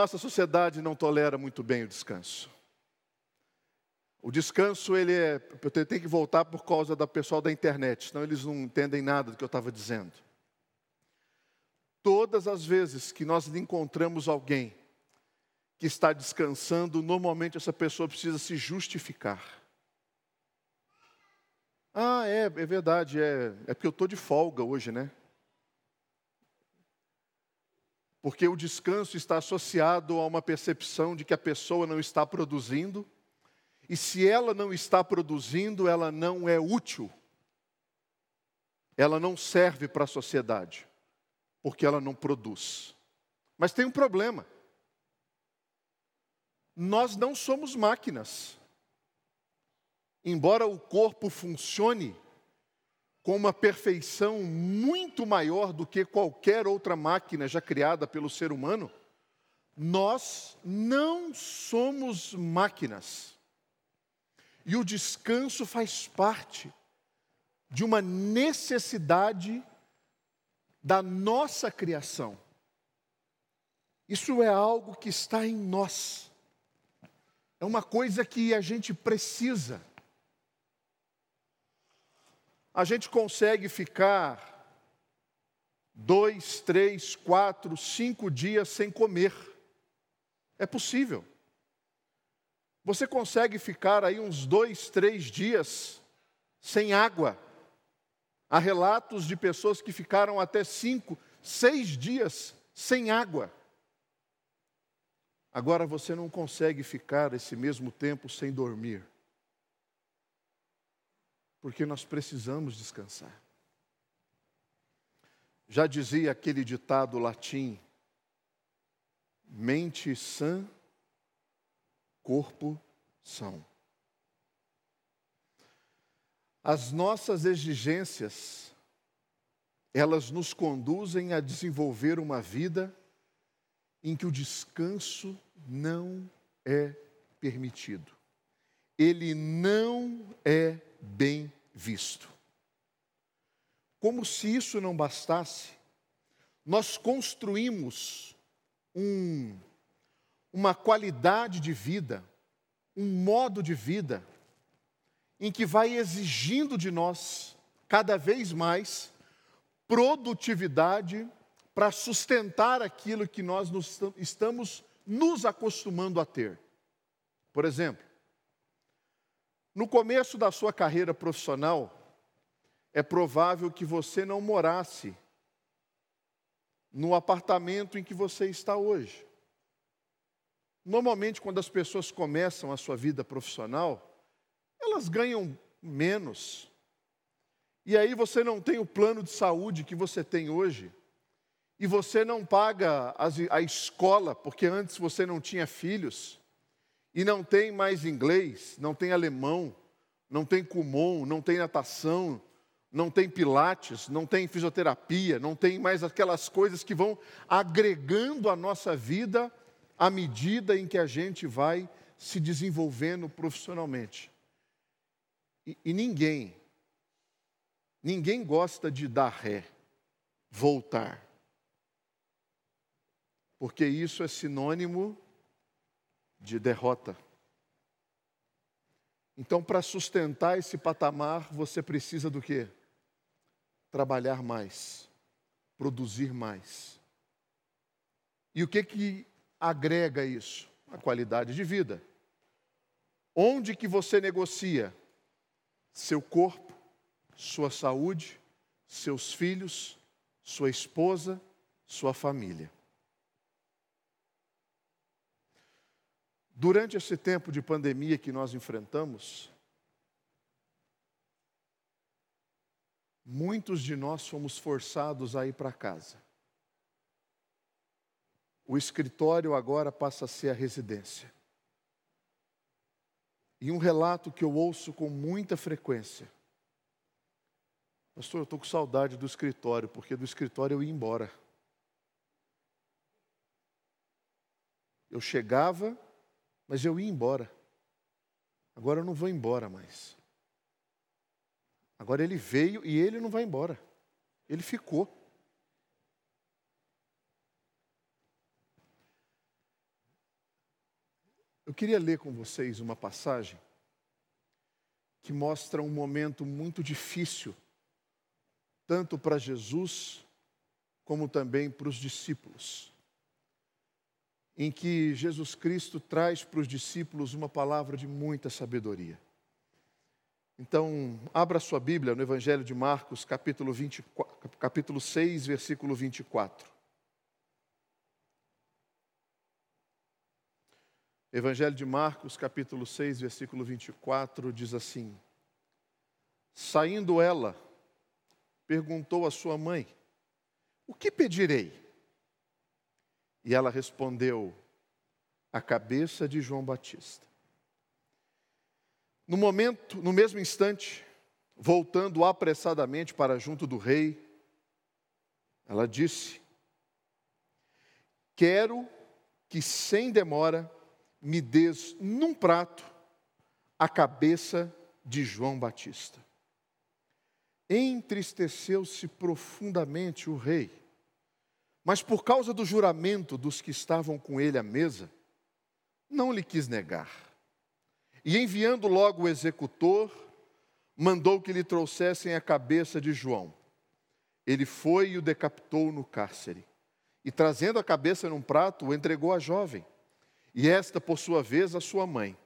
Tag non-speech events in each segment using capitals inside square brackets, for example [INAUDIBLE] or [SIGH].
Nossa sociedade não tolera muito bem o descanso. O descanso, ele é. Eu tenho que voltar por causa da pessoal da internet, senão eles não entendem nada do que eu estava dizendo. Todas as vezes que nós encontramos alguém que está descansando, normalmente essa pessoa precisa se justificar. Ah, é, é verdade, é, é porque eu estou de folga hoje, né? Porque o descanso está associado a uma percepção de que a pessoa não está produzindo, e se ela não está produzindo, ela não é útil, ela não serve para a sociedade, porque ela não produz. Mas tem um problema. Nós não somos máquinas. Embora o corpo funcione com uma perfeição muito maior do que qualquer outra máquina já criada pelo ser humano, nós não somos máquinas. E o descanso faz parte de uma necessidade da nossa criação. Isso é algo que está em nós. É uma coisa que a gente precisa. A gente consegue ficar dois, três, quatro, cinco dias sem comer. É possível. Você consegue ficar aí uns dois, três dias sem água. Há relatos de pessoas que ficaram até cinco, seis dias sem água. Agora você não consegue ficar esse mesmo tempo sem dormir. Porque nós precisamos descansar. Já dizia aquele ditado latim: mente sã, corpo são. As nossas exigências, elas nos conduzem a desenvolver uma vida em que o descanso não é permitido. Ele não é bem visto. Como se isso não bastasse, nós construímos um, uma qualidade de vida, um modo de vida, em que vai exigindo de nós, cada vez mais, produtividade para sustentar aquilo que nós nos, estamos nos acostumando a ter. Por exemplo, no começo da sua carreira profissional, é provável que você não morasse no apartamento em que você está hoje. Normalmente, quando as pessoas começam a sua vida profissional, elas ganham menos. E aí você não tem o plano de saúde que você tem hoje. E você não paga a escola, porque antes você não tinha filhos e não tem mais inglês, não tem alemão, não tem Kumon, não tem natação, não tem pilates, não tem fisioterapia, não tem mais aquelas coisas que vão agregando a nossa vida à medida em que a gente vai se desenvolvendo profissionalmente. E, e ninguém, ninguém gosta de dar ré, voltar. Porque isso é sinônimo de derrota. Então, para sustentar esse patamar, você precisa do quê? Trabalhar mais, produzir mais. E o que que agrega isso? A qualidade de vida. Onde que você negocia? Seu corpo, sua saúde, seus filhos, sua esposa, sua família. Durante esse tempo de pandemia que nós enfrentamos, muitos de nós fomos forçados a ir para casa. O escritório agora passa a ser a residência. E um relato que eu ouço com muita frequência. Pastor, eu estou com saudade do escritório, porque do escritório eu ia embora. Eu chegava, mas eu ia embora. Agora eu não vou embora mais. Agora ele veio e ele não vai embora. Ele ficou. Eu queria ler com vocês uma passagem que mostra um momento muito difícil, tanto para Jesus como também para os discípulos, em que Jesus Cristo traz para os discípulos uma palavra de muita sabedoria. Então, abra sua Bíblia no Evangelho de Marcos, capítulo, 24, capítulo 6, versículo 24. Evangelho de Marcos, capítulo 6, versículo 24, diz assim: Saindo ela, perguntou à sua mãe: O que pedirei? E ela respondeu: A cabeça de João Batista. No momento, no mesmo instante, voltando apressadamente para junto do rei, ela disse: Quero que sem demora me des num prato a cabeça de João Batista. Entristeceu-se profundamente o rei, mas por causa do juramento dos que estavam com ele à mesa, não lhe quis negar. E enviando logo o executor, mandou que lhe trouxessem a cabeça de João. Ele foi e o decapitou no cárcere. E trazendo a cabeça num prato, o entregou à jovem. E esta, por sua vez, a sua mãe.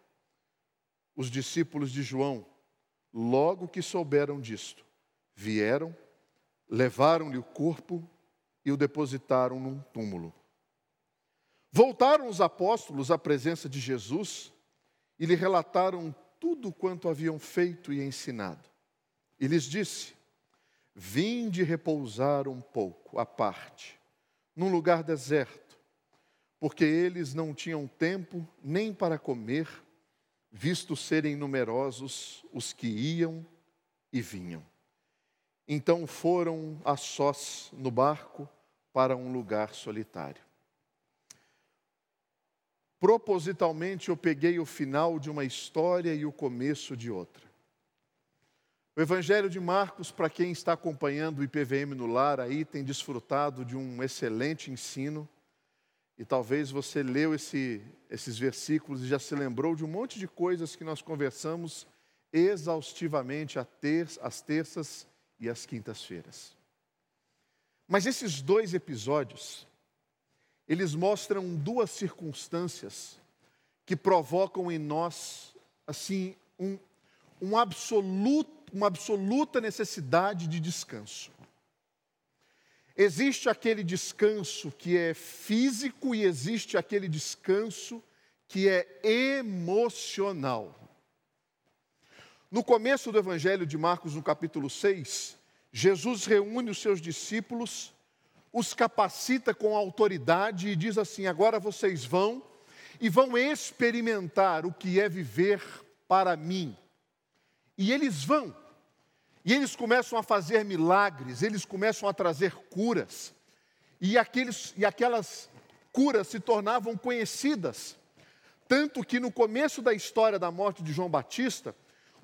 Os discípulos de João, logo que souberam disto, vieram, levaram-lhe o corpo e o depositaram num túmulo. Voltaram os apóstolos à presença de Jesus e lhe relataram tudo quanto haviam feito e ensinado. E lhes disse: Vinde repousar um pouco à parte, num lugar deserto, porque eles não tinham tempo nem para comer, visto serem numerosos os que iam e vinham. Então foram a sós no barco para um lugar solitário. Propositalmente eu peguei o final de uma história e o começo de outra. O Evangelho de Marcos, para quem está acompanhando o IPVM no lar, aí tem desfrutado de um excelente ensino. E talvez você leu esse, esses versículos e já se lembrou de um monte de coisas que nós conversamos exaustivamente às terças e às quintas-feiras. Mas esses dois episódios, eles mostram duas circunstâncias que provocam em nós, assim, um, um absoluto, uma absoluta necessidade de descanso. Existe aquele descanso que é físico e existe aquele descanso que é emocional. No começo do Evangelho de Marcos, no capítulo 6, Jesus reúne os seus discípulos os capacita com autoridade e diz assim: agora vocês vão e vão experimentar o que é viver para mim. E eles vão, e eles começam a fazer milagres, eles começam a trazer curas, e, aqueles, e aquelas curas se tornavam conhecidas. Tanto que no começo da história da morte de João Batista,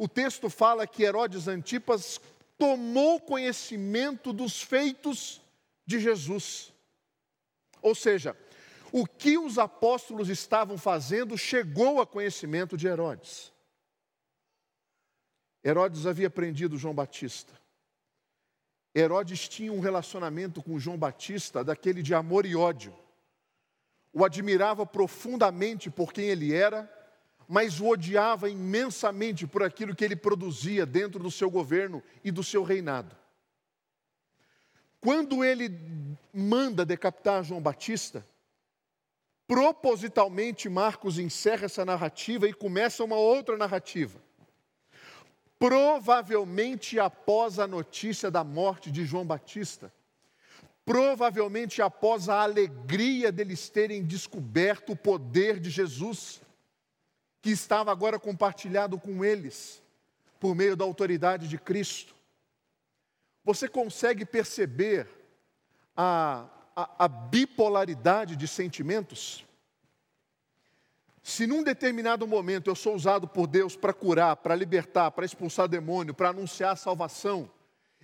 o texto fala que Herodes Antipas tomou conhecimento dos feitos de Jesus. Ou seja, o que os apóstolos estavam fazendo chegou a conhecimento de Herodes. Herodes havia prendido João Batista. Herodes tinha um relacionamento com João Batista daquele de amor e ódio. O admirava profundamente por quem ele era, mas o odiava imensamente por aquilo que ele produzia dentro do seu governo e do seu reinado. Quando ele manda decapitar João Batista, propositalmente Marcos encerra essa narrativa e começa uma outra narrativa. Provavelmente após a notícia da morte de João Batista, provavelmente após a alegria deles terem descoberto o poder de Jesus, que estava agora compartilhado com eles, por meio da autoridade de Cristo. Você consegue perceber a, a, a bipolaridade de sentimentos? Se num determinado momento eu sou usado por Deus para curar, para libertar, para expulsar demônio, para anunciar a salvação,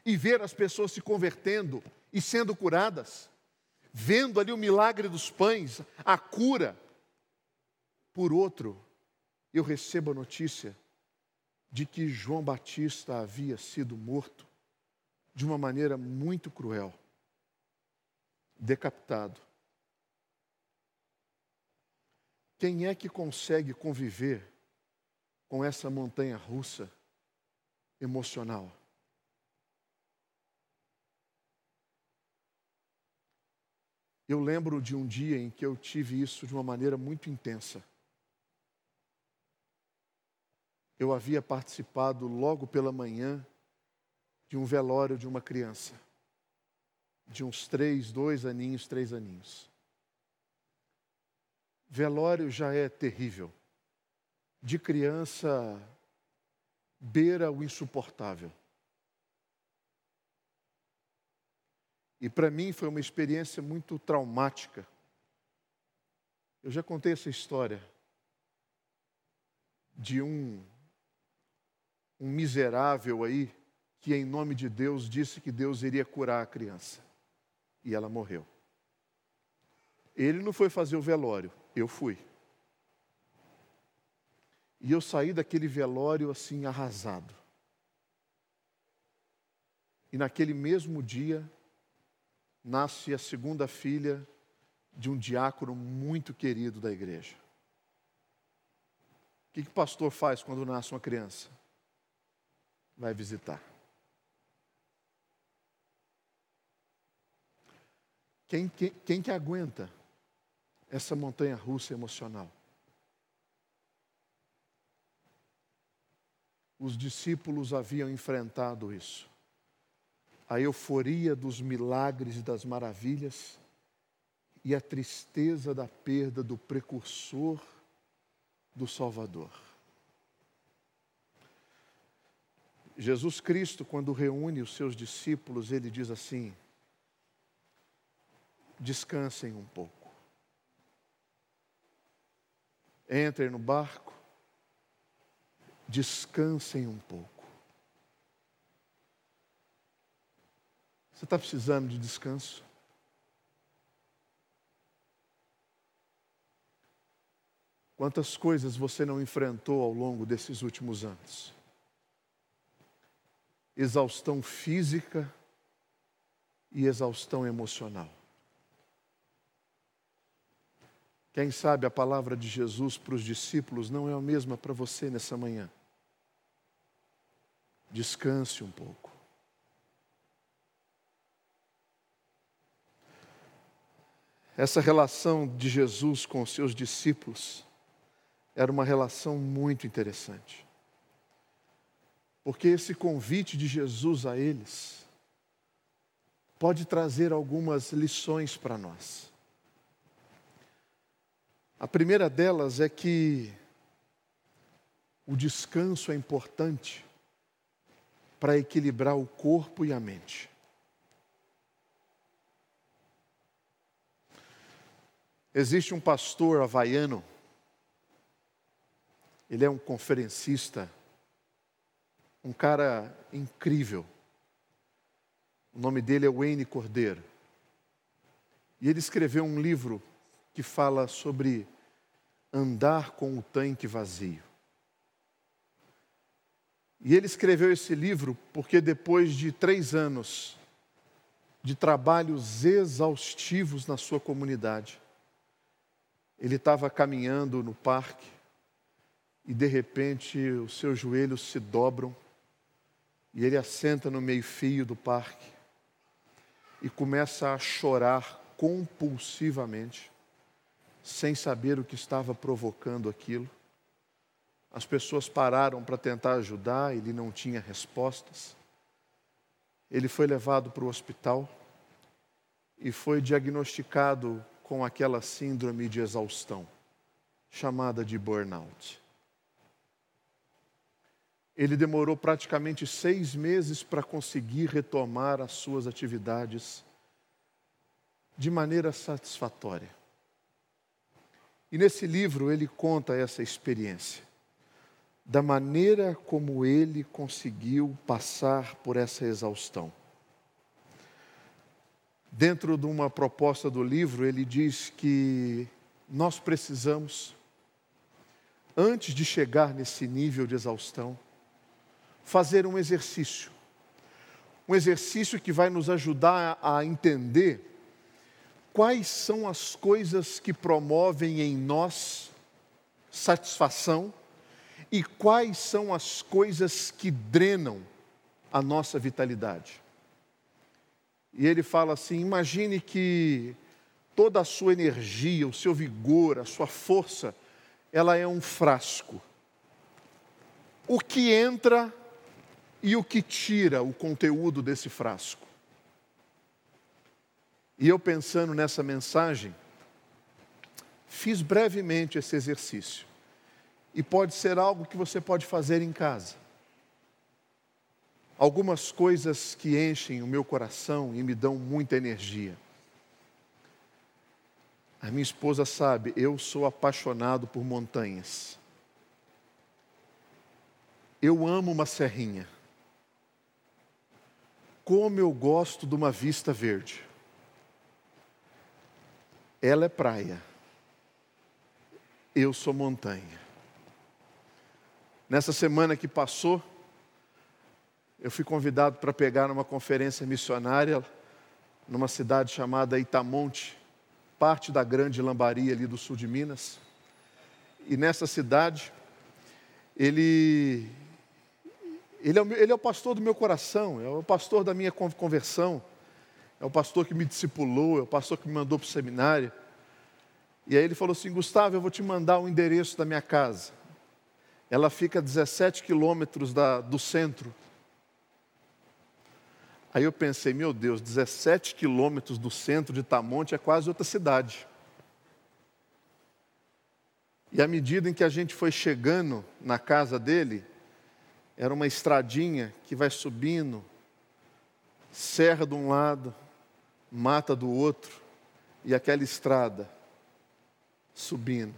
e ver as pessoas se convertendo e sendo curadas, vendo ali o milagre dos pães, a cura, por outro, eu recebo a notícia de que João Batista havia sido morto de uma maneira muito cruel, decapitado. Quem é que consegue conviver com essa montanha russa emocional? Eu lembro de um dia em que eu tive isso de uma maneira muito intensa. Eu havia participado logo pela manhã de um velório de uma criança, de uns três, dois aninhos, três aninhos. Velório já é terrível. De criança, beira o insuportável. E para mim foi uma experiência muito traumática. Eu já contei essa história de um, um miserável aí que, em nome de Deus, disse que Deus iria curar a criança. E ela morreu. Ele não foi fazer o velório, eu fui. E eu saí daquele velório assim arrasado. E naquele mesmo dia, nasce a segunda filha de um diácono muito querido da igreja. O que, que o pastor faz quando nasce uma criança? Vai visitar. Quem, quem, quem que aguenta essa montanha russa emocional? Os discípulos haviam enfrentado isso a euforia dos milagres e das maravilhas e a tristeza da perda do precursor do Salvador. Jesus Cristo, quando reúne os seus discípulos, ele diz assim: descansem um pouco. Entrem no barco, descansem um pouco. Você está precisando de descanso? Quantas coisas você não enfrentou ao longo desses últimos anos? Exaustão física e exaustão emocional. Quem sabe a palavra de Jesus para os discípulos não é a mesma para você nessa manhã. Descanse um pouco. Essa relação de Jesus com os seus discípulos era uma relação muito interessante. Porque esse convite de Jesus a eles pode trazer algumas lições para nós. A primeira delas é que o descanso é importante para equilibrar o corpo e a mente. Existe um pastor havaiano, ele é um conferencista, um cara incrível. O nome dele é Wayne Cordeiro. E ele escreveu um livro que fala sobre andar com o tanque vazio. E ele escreveu esse livro porque depois de três anos de trabalhos exaustivos na sua comunidade, ele estava caminhando no parque e de repente os seus joelhos se dobram e ele assenta no meio-fio do parque e começa a chorar compulsivamente, sem saber o que estava provocando aquilo. As pessoas pararam para tentar ajudar, ele não tinha respostas. Ele foi levado para o hospital e foi diagnosticado com aquela síndrome de exaustão, chamada de burnout. Ele demorou praticamente seis meses para conseguir retomar as suas atividades de maneira satisfatória. E nesse livro ele conta essa experiência, da maneira como ele conseguiu passar por essa exaustão. Dentro de uma proposta do livro, ele diz que nós precisamos antes de chegar nesse nível de exaustão, fazer um exercício. Um exercício que vai nos ajudar a entender quais são as coisas que promovem em nós satisfação e quais são as coisas que drenam a nossa vitalidade. E ele fala assim: imagine que toda a sua energia, o seu vigor, a sua força, ela é um frasco. O que entra e o que tira o conteúdo desse frasco. E eu pensando nessa mensagem, fiz brevemente esse exercício. E pode ser algo que você pode fazer em casa. Algumas coisas que enchem o meu coração e me dão muita energia. A minha esposa sabe, eu sou apaixonado por montanhas. Eu amo uma serrinha. Como eu gosto de uma vista verde. Ela é praia. Eu sou montanha. Nessa semana que passou, eu fui convidado para pegar uma conferência missionária numa cidade chamada Itamonte, parte da grande lambaria ali do sul de Minas. E nessa cidade, ele, ele, é, o, ele é o pastor do meu coração, é o pastor da minha conversão, é o pastor que me discipulou, é o pastor que me mandou para o seminário. E aí ele falou assim: Gustavo, eu vou te mandar o endereço da minha casa. Ela fica a 17 quilômetros do centro. Aí eu pensei, meu Deus, 17 quilômetros do centro de Tamonte é quase outra cidade. E à medida em que a gente foi chegando na casa dele, era uma estradinha que vai subindo, serra de um lado, mata do outro, e aquela estrada subindo.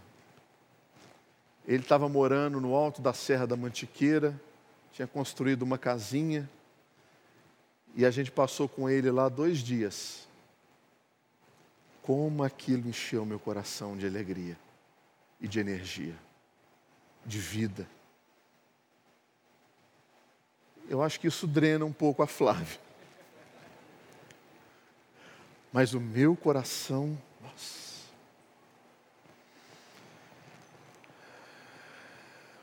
Ele estava morando no alto da Serra da Mantiqueira, tinha construído uma casinha, e a gente passou com ele lá dois dias. Como aquilo encheu meu coração de alegria e de energia, de vida. Eu acho que isso drena um pouco a Flávia. Mas o meu coração, nossa.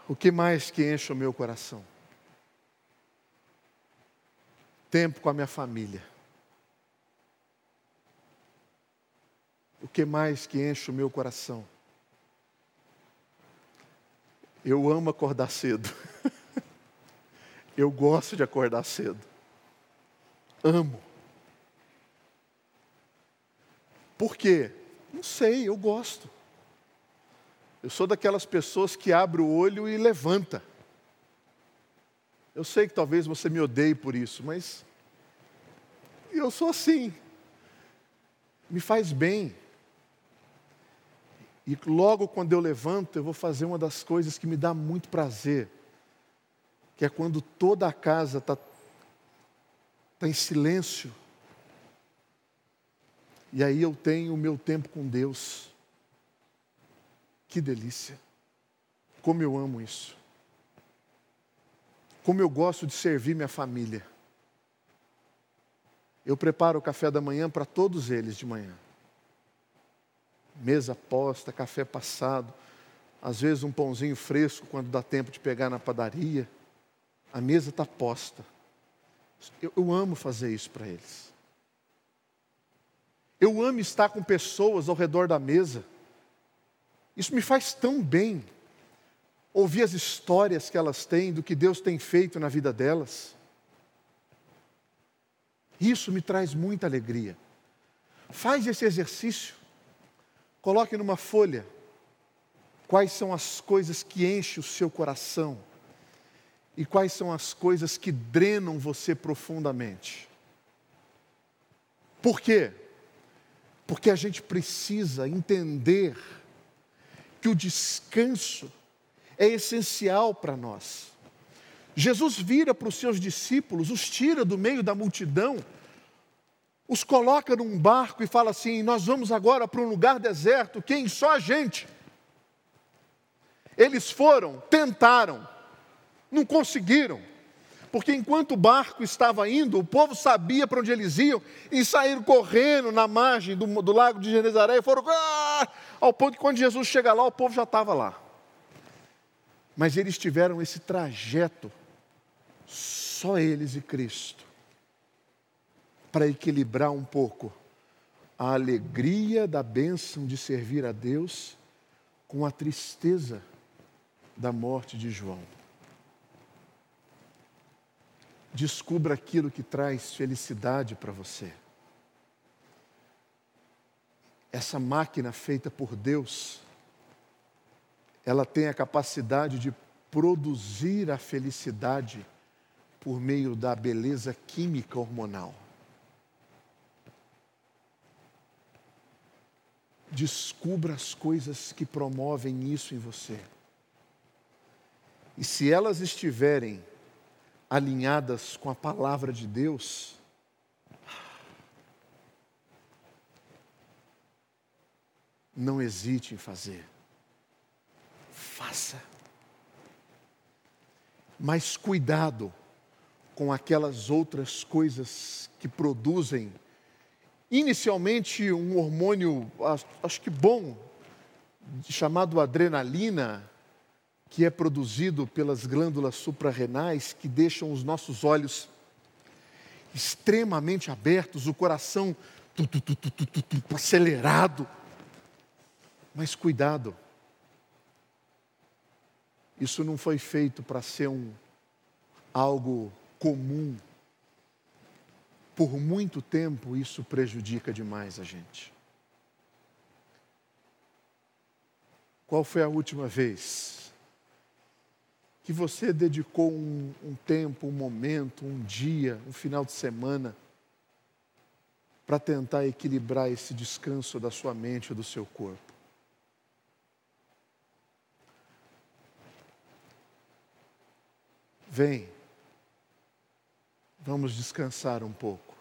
O que mais que enche o meu coração? tempo com a minha família. O que mais que enche o meu coração? Eu amo acordar cedo. [LAUGHS] Eu gosto de acordar cedo. Amo. Por quê? Não sei, eu gosto. Eu sou daquelas pessoas que abre o olho e levanta. Eu sei que talvez você me odeie por isso, mas eu sou assim. Me faz bem. E logo quando eu levanto, eu vou fazer uma das coisas que me dá muito prazer, que é quando toda a casa está tá em silêncio. E aí eu tenho o meu tempo com Deus. Que delícia. Como eu amo isso. Como eu gosto de servir minha família. Eu preparo o café da manhã para todos eles de manhã. Mesa posta, café passado, às vezes um pãozinho fresco quando dá tempo de pegar na padaria. A mesa está posta. Eu, eu amo fazer isso para eles. Eu amo estar com pessoas ao redor da mesa. Isso me faz tão bem ouvir as histórias que elas têm, do que Deus tem feito na vida delas. Isso me traz muita alegria. Faz esse exercício. Coloque numa folha quais são as coisas que enchem o seu coração e quais são as coisas que drenam você profundamente. Por quê? Porque a gente precisa entender que o descanso é essencial para nós. Jesus vira para os seus discípulos, os tira do meio da multidão, os coloca num barco e fala assim: Nós vamos agora para um lugar deserto, quem? Só a gente. Eles foram, tentaram, não conseguiram. Porque enquanto o barco estava indo, o povo sabia para onde eles iam e saíram correndo na margem do, do lago de Genezaré e foram ah! ao ponto que quando Jesus chega lá, o povo já estava lá. Mas eles tiveram esse trajeto, só eles e Cristo, para equilibrar um pouco a alegria da bênção de servir a Deus com a tristeza da morte de João. Descubra aquilo que traz felicidade para você. Essa máquina feita por Deus, ela tem a capacidade de produzir a felicidade por meio da beleza química hormonal. Descubra as coisas que promovem isso em você. E se elas estiverem alinhadas com a palavra de Deus, não hesite em fazer. Faça. Mas cuidado com aquelas outras coisas que produzem, inicialmente, um hormônio, acho que bom, chamado adrenalina, que é produzido pelas glândulas suprarrenais que deixam os nossos olhos extremamente abertos, o coração tu, tu, tu, acelerado. Mas cuidado, isso não foi feito para ser um algo comum. Por muito tempo isso prejudica demais a gente. Qual foi a última vez que você dedicou um, um tempo, um momento, um dia, um final de semana, para tentar equilibrar esse descanso da sua mente e do seu corpo. Vem, vamos descansar um pouco,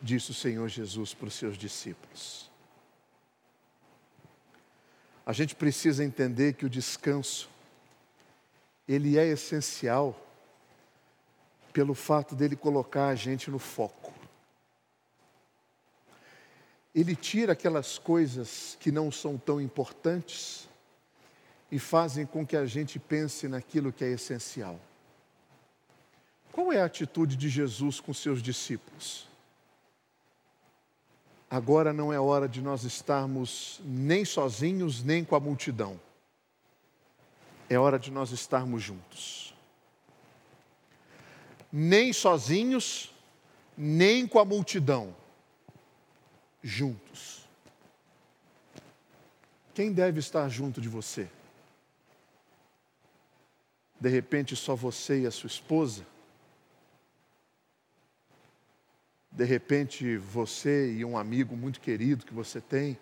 disse o Senhor Jesus para os seus discípulos. A gente precisa entender que o descanso ele é essencial pelo fato dele colocar a gente no foco. Ele tira aquelas coisas que não são tão importantes e fazem com que a gente pense naquilo que é essencial. Qual é a atitude de Jesus com seus discípulos? Agora não é hora de nós estarmos nem sozinhos, nem com a multidão é hora de nós estarmos juntos. Nem sozinhos, nem com a multidão. Juntos. Quem deve estar junto de você? De repente, só você e a sua esposa? De repente, você e um amigo muito querido que você tem?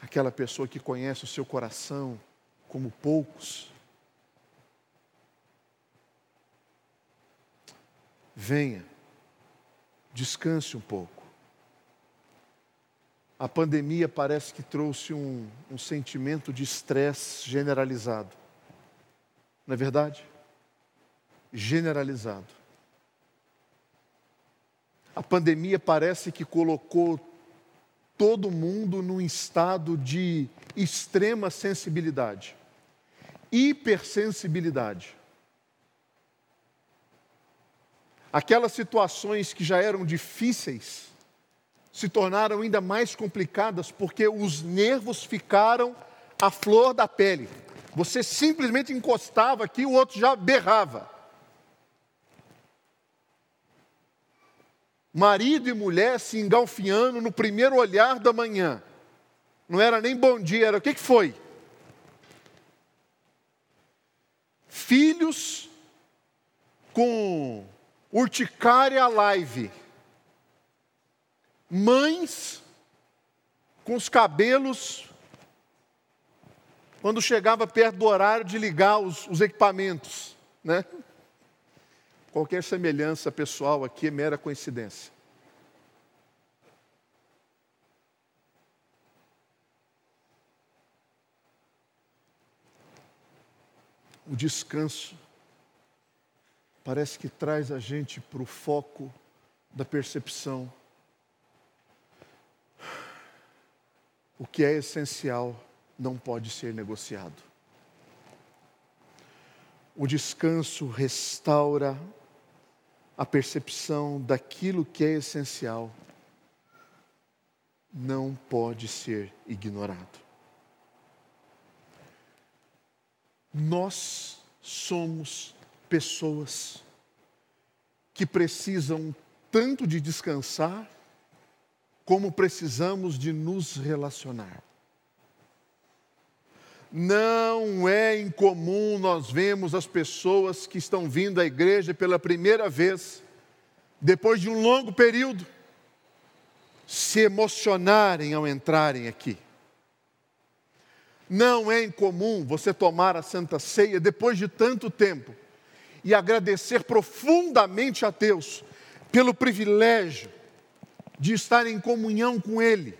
Aquela pessoa que conhece o seu coração, como poucos. Venha, descanse um pouco. A pandemia parece que trouxe um, um sentimento de estresse generalizado. Não é verdade? Generalizado. A pandemia parece que colocou todo mundo num estado de extrema sensibilidade hipersensibilidade. Aquelas situações que já eram difíceis se tornaram ainda mais complicadas porque os nervos ficaram à flor da pele. Você simplesmente encostava aqui, o outro já berrava. Marido e mulher se engalfiando no primeiro olhar da manhã. Não era nem bom dia, era o que, que foi? filhos com urticária live, mães com os cabelos, quando chegava perto do horário de ligar os, os equipamentos, né? Qualquer semelhança pessoal aqui é mera coincidência. o descanso parece que traz a gente para o foco da percepção. O que é essencial não pode ser negociado. O descanso restaura a percepção daquilo que é essencial, não pode ser ignorado. Nós somos pessoas que precisam tanto de descansar, como precisamos de nos relacionar. Não é incomum nós vemos as pessoas que estão vindo à igreja pela primeira vez, depois de um longo período, se emocionarem ao entrarem aqui. Não é incomum você tomar a Santa Ceia depois de tanto tempo e agradecer profundamente a Deus pelo privilégio de estar em comunhão com Ele.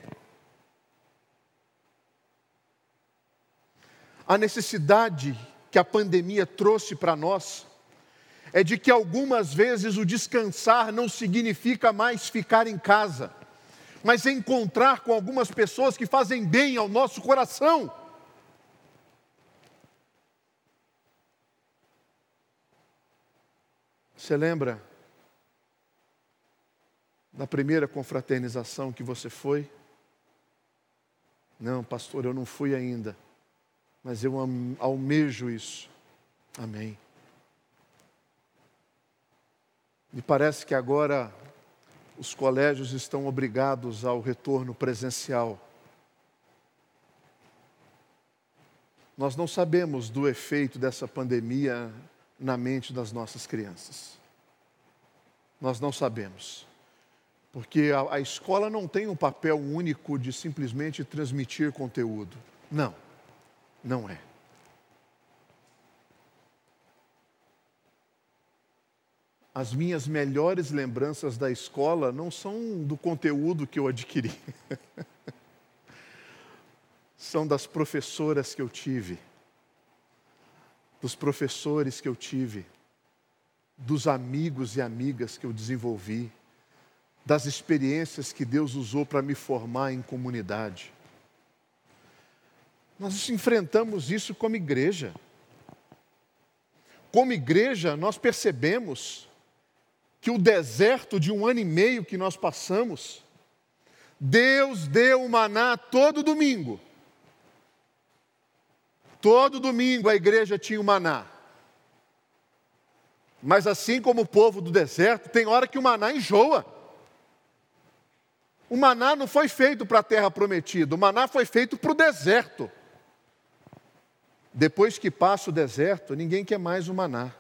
A necessidade que a pandemia trouxe para nós é de que algumas vezes o descansar não significa mais ficar em casa, mas encontrar com algumas pessoas que fazem bem ao nosso coração. Você lembra da primeira confraternização que você foi? Não, pastor, eu não fui ainda, mas eu almejo isso. Amém. Me parece que agora os colégios estão obrigados ao retorno presencial. Nós não sabemos do efeito dessa pandemia na mente das nossas crianças. Nós não sabemos. Porque a, a, escola não tem um papel único de simplesmente transmitir conteúdo. Não, não é. As minhas melhores lembranças da escola não são do conteúdo que eu adquiri, [LAUGHS] são das professoras que eu tive dos professores que eu tive, dos amigos e amigas que eu desenvolvi, das experiências que Deus usou para me formar em comunidade. Nós enfrentamos isso como igreja. Como igreja, nós percebemos que o deserto de um ano e meio que nós passamos, Deus deu o maná todo domingo. Todo domingo a igreja tinha o maná. Mas assim como o povo do deserto, tem hora que o maná enjoa. O maná não foi feito para a terra prometida, o maná foi feito para o deserto. Depois que passa o deserto, ninguém quer mais o maná.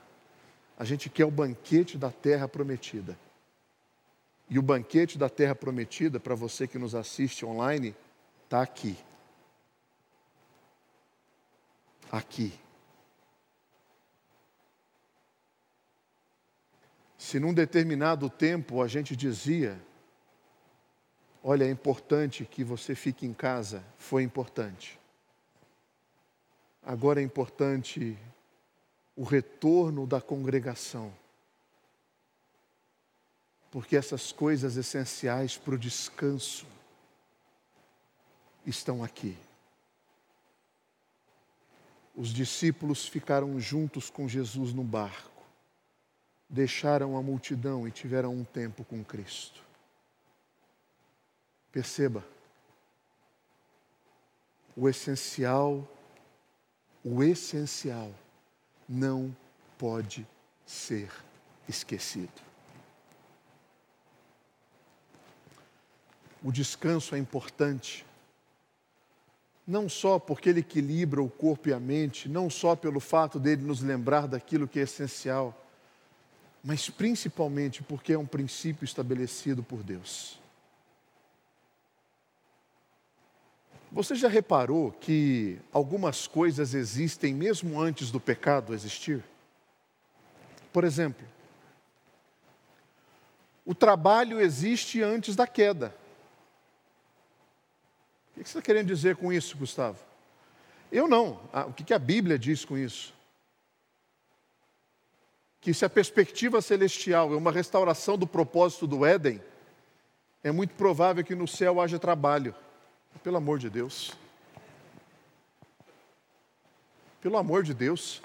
A gente quer o banquete da terra prometida. E o banquete da terra prometida, para você que nos assiste online, está aqui aqui. Se num determinado tempo a gente dizia, olha, é importante que você fique em casa, foi importante. Agora é importante o retorno da congregação. Porque essas coisas essenciais para o descanso estão aqui os discípulos ficaram juntos com Jesus no barco, deixaram a multidão e tiveram um tempo com Cristo. Perceba, o essencial, o essencial não pode ser esquecido. O descanso é importante não só porque ele equilibra o corpo e a mente, não só pelo fato dele nos lembrar daquilo que é essencial, mas principalmente porque é um princípio estabelecido por Deus. Você já reparou que algumas coisas existem mesmo antes do pecado existir? Por exemplo, o trabalho existe antes da queda. O que você está querendo dizer com isso, Gustavo? Eu não. Ah, o que a Bíblia diz com isso? que se a perspectiva celestial é uma restauração do propósito do Éden, é muito provável que no céu haja trabalho. Pelo amor de Deus. Pelo amor de Deus.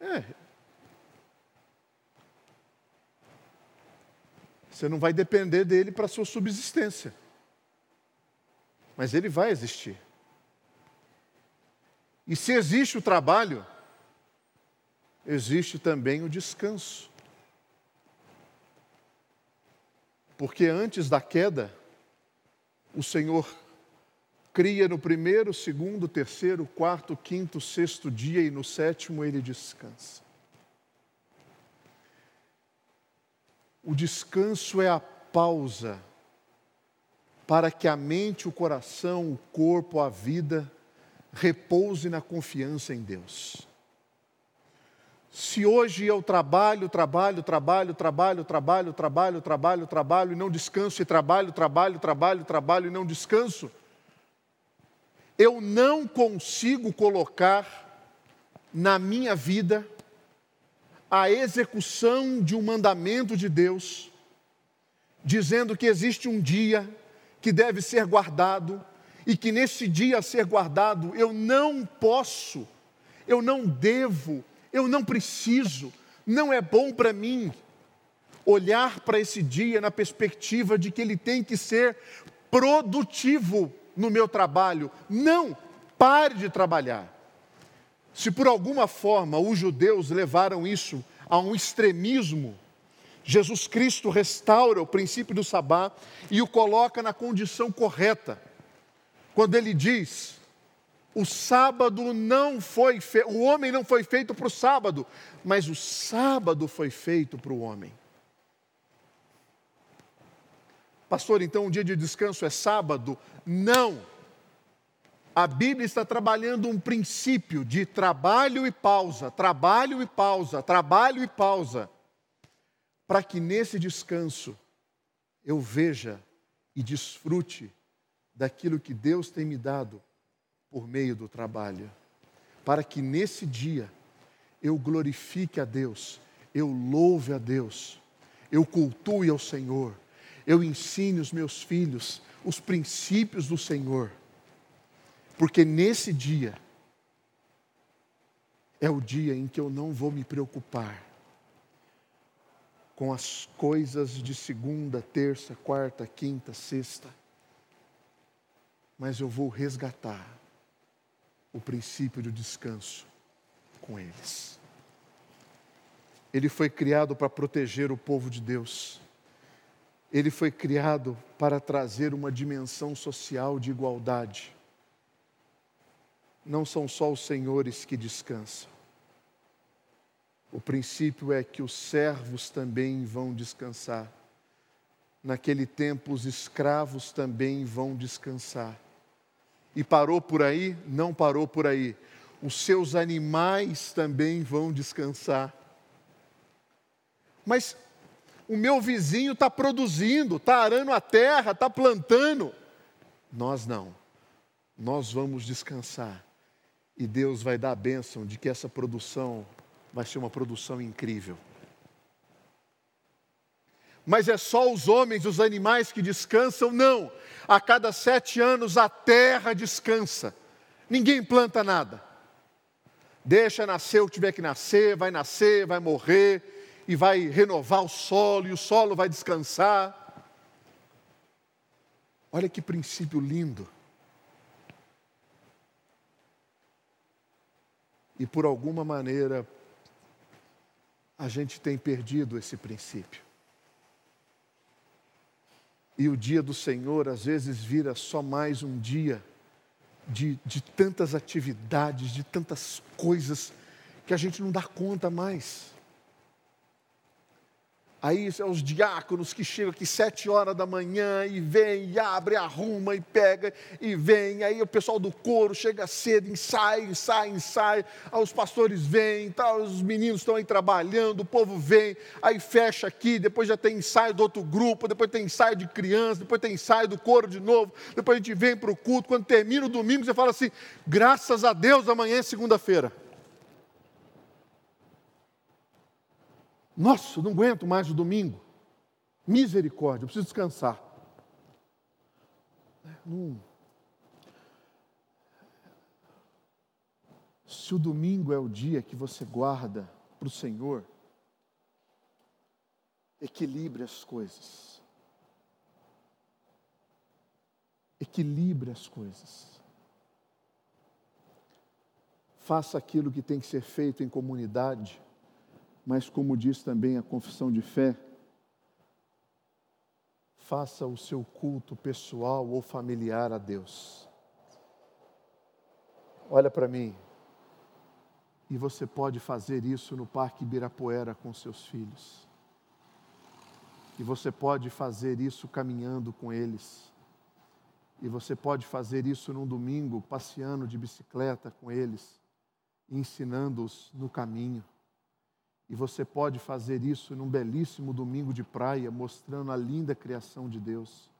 É. Você não vai depender dele para sua subsistência. Mas ele vai existir. E se existe o trabalho, existe também o descanso. Porque antes da queda, o Senhor cria no primeiro, segundo, terceiro, quarto, quinto, sexto dia e no sétimo ele descansa. O descanso é a pausa para que a mente, o coração, o corpo, a vida repouse na confiança em Deus. Se hoje eu trabalho, trabalho, trabalho, trabalho, trabalho, trabalho, trabalho, trabalho e não descanso, e trabalho, trabalho, trabalho, trabalho e não descanso, eu não consigo colocar na minha vida a execução de um mandamento de Deus, dizendo que existe um dia que deve ser guardado, e que nesse dia a ser guardado eu não posso, eu não devo, eu não preciso, não é bom para mim olhar para esse dia na perspectiva de que ele tem que ser produtivo no meu trabalho. Não, pare de trabalhar. Se por alguma forma os judeus levaram isso a um extremismo, Jesus Cristo restaura o princípio do sabá e o coloca na condição correta quando ele diz: o sábado não foi feito, o homem não foi feito para o sábado, mas o sábado foi feito para o homem. Pastor, então um dia de descanso é sábado? Não. A Bíblia está trabalhando um princípio de trabalho e pausa, trabalho e pausa, trabalho e pausa, para que nesse descanso eu veja e desfrute daquilo que Deus tem me dado por meio do trabalho, para que nesse dia eu glorifique a Deus, eu louve a Deus, eu cultue ao Senhor, eu ensine os meus filhos os princípios do Senhor, porque nesse dia é o dia em que eu não vou me preocupar com as coisas de segunda, terça, quarta, quinta, sexta mas eu vou resgatar o princípio do descanso com eles. Ele foi criado para proteger o povo de Deus. Ele foi criado para trazer uma dimensão social de igualdade. Não são só os senhores que descansam. O princípio é que os servos também vão descansar. Naquele tempo, os escravos também vão descansar. E parou por aí? Não parou por aí. Os seus animais também vão descansar. Mas o meu vizinho está produzindo, está arando a terra, está plantando. Nós não. Nós vamos descansar. E Deus vai dar a bênção de que essa produção vai ser uma produção incrível. Mas é só os homens, os animais que descansam? Não a cada sete anos a terra descansa. Ninguém planta nada. Deixa nascer o que tiver que nascer, vai nascer, vai morrer, e vai renovar o solo, e o solo vai descansar. Olha que princípio lindo. E por alguma maneira, a gente tem perdido esse princípio. E o dia do Senhor às vezes vira só mais um dia de, de tantas atividades, de tantas coisas que a gente não dá conta mais. Aí são os diáconos que chegam aqui sete horas da manhã e vem, e abre, arruma e pega e vem. Aí o pessoal do coro chega cedo, ensaia, ensaia, ensaia. Aí os pastores vêm, tá, os meninos estão aí trabalhando, o povo vem, aí fecha aqui, depois já tem ensaio do outro grupo, depois tem ensaio de criança, depois tem ensaio do coro de novo, depois a gente vem para o culto. Quando termina o domingo, você fala assim: graças a Deus, amanhã é segunda-feira. Nossa, não aguento mais o domingo. Misericórdia, eu preciso descansar. Não. Se o domingo é o dia que você guarda para o Senhor, equilibre as coisas. Equilibre as coisas. Faça aquilo que tem que ser feito em comunidade, mas, como diz também a confissão de fé, faça o seu culto pessoal ou familiar a Deus. Olha para mim. E você pode fazer isso no Parque Ibirapuera com seus filhos. E você pode fazer isso caminhando com eles. E você pode fazer isso num domingo, passeando de bicicleta com eles, ensinando-os no caminho. E você pode fazer isso num belíssimo domingo de praia, mostrando a linda criação de Deus.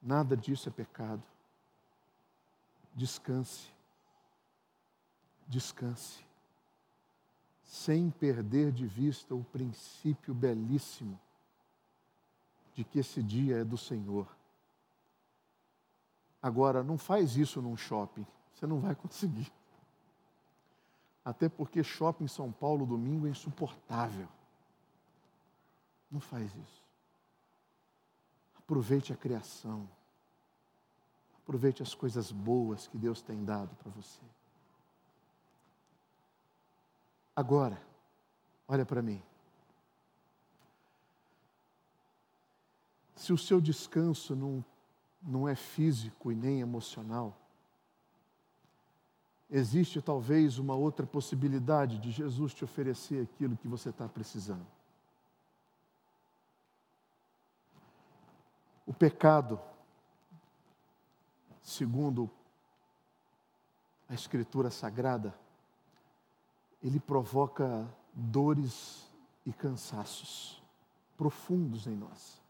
Nada disso é pecado. Descanse. Descanse. Sem perder de vista o princípio belíssimo de que esse dia é do Senhor. Agora, não faz isso num shopping, você não vai conseguir. Até porque shopping em São Paulo domingo é insuportável. Não faz isso. Aproveite a criação. Aproveite as coisas boas que Deus tem dado para você. Agora, olha para mim. Se o seu descanso não, não é físico e nem emocional, existe talvez uma outra possibilidade de Jesus te oferecer aquilo que você está precisando. O pecado, segundo a Escritura Sagrada, ele provoca dores e cansaços profundos em nós.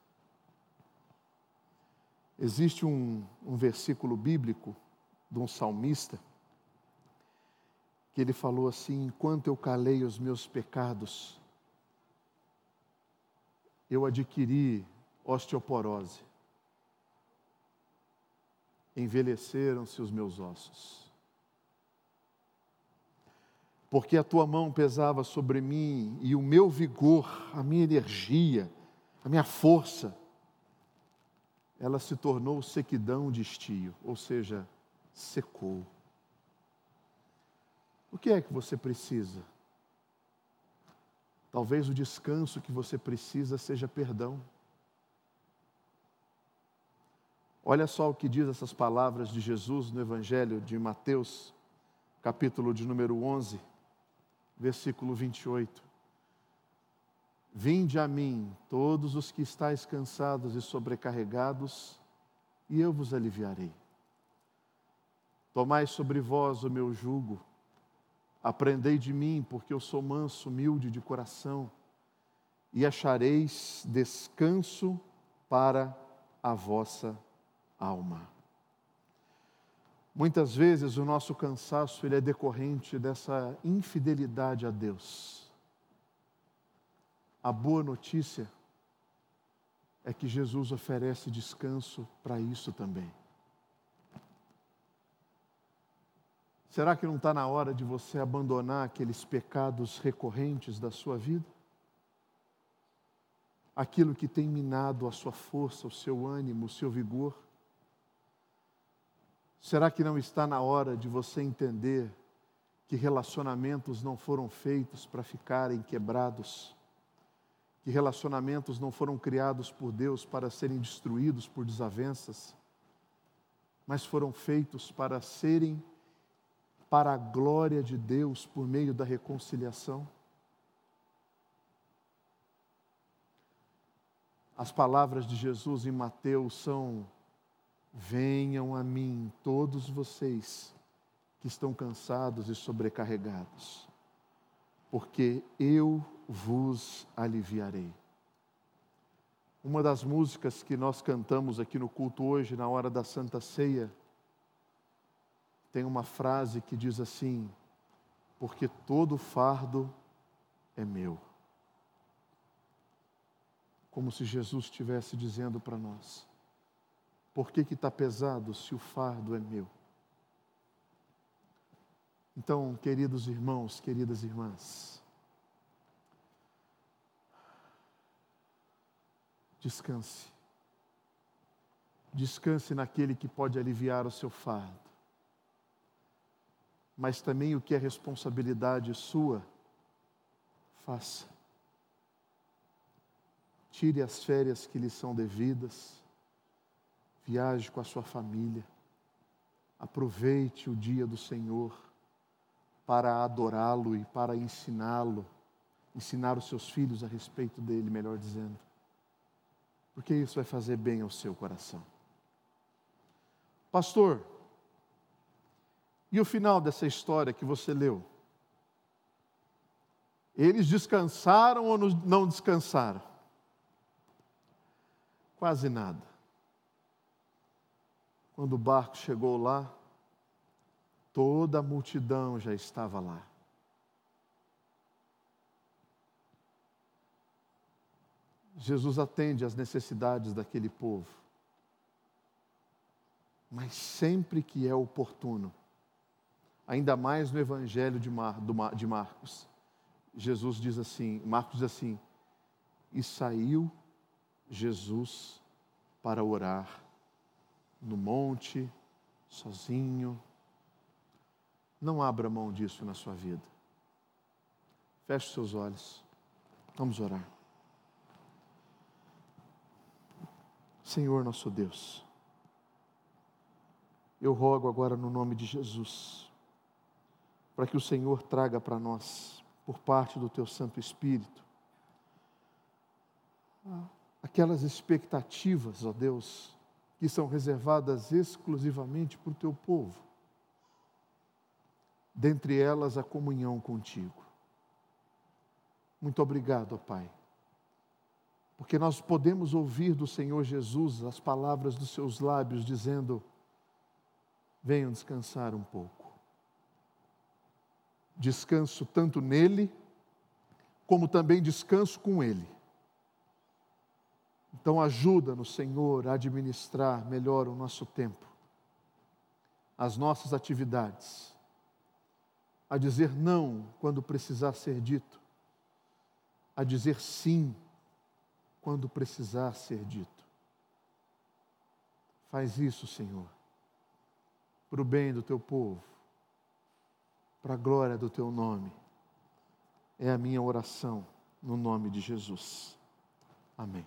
Existe um, um versículo bíblico de um salmista que ele falou assim: enquanto eu calei os meus pecados, eu adquiri osteoporose. Envelheceram-se os meus ossos. Porque a tua mão pesava sobre mim e o meu vigor, a minha energia, a minha força, ela se tornou sequidão de estio, ou seja, secou. O que é que você precisa? Talvez o descanso que você precisa seja perdão. Olha só o que diz essas palavras de Jesus no Evangelho de Mateus, capítulo de número 11, versículo 28. Vinde a mim, todos os que estáis cansados e sobrecarregados, e eu vos aliviarei. Tomai sobre vós o meu jugo Aprendei de mim, porque eu sou manso, humilde de coração, e achareis descanso para a vossa alma. Muitas vezes o nosso cansaço ele é decorrente dessa infidelidade a Deus. A boa notícia é que Jesus oferece descanso para isso também. Será que não está na hora de você abandonar aqueles pecados recorrentes da sua vida? Aquilo que tem minado a sua força, o seu ânimo, o seu vigor? Será que não está na hora de você entender que relacionamentos não foram feitos para ficarem quebrados? Que relacionamentos não foram criados por Deus para serem destruídos por desavenças? Mas foram feitos para serem para a glória de Deus por meio da reconciliação? As palavras de Jesus em Mateus são: Venham a mim, todos vocês que estão cansados e sobrecarregados, porque eu vos aliviarei. Uma das músicas que nós cantamos aqui no culto hoje, na hora da Santa Ceia, tem uma frase que diz assim: porque todo fardo é meu. como se Jesus estivesse dizendo para nós: por que está pesado se o fardo é meu? Então, queridos irmãos, queridas irmãs, descanse. Descanse naquele que pode aliviar o seu fardo. Mas também o que é responsabilidade sua, faça. Tire as férias que lhe são devidas. Viaje com a sua família. Aproveite o dia do Senhor para adorá-lo e para ensiná-lo, ensinar os seus filhos a respeito dele, melhor dizendo. Porque isso vai fazer bem ao seu coração. Pastor, e o final dessa história que você leu? Eles descansaram ou não descansaram? Quase nada. Quando o barco chegou lá, toda a multidão já estava lá. Jesus atende às necessidades daquele povo, mas sempre que é oportuno, ainda mais no Evangelho de, Mar, de Marcos, Jesus diz assim: Marcos diz assim, e saiu Jesus para orar no monte, sozinho, não abra mão disso na sua vida. Feche seus olhos. Vamos orar. Senhor nosso Deus, eu rogo agora no nome de Jesus, para que o Senhor traga para nós, por parte do Teu Santo Espírito, aquelas expectativas, ó Deus, que são reservadas exclusivamente para o Teu povo dentre elas a comunhão contigo. Muito obrigado, ó Pai, porque nós podemos ouvir do Senhor Jesus as palavras dos seus lábios dizendo: venham descansar um pouco. Descanso tanto nele, como também descanso com ele. Então, ajuda-nos, Senhor, a administrar melhor o nosso tempo, as nossas atividades a dizer não quando precisar ser dito, a dizer sim quando precisar ser dito. Faz isso, Senhor, para o bem do teu povo, para a glória do teu nome. É a minha oração no nome de Jesus. Amém.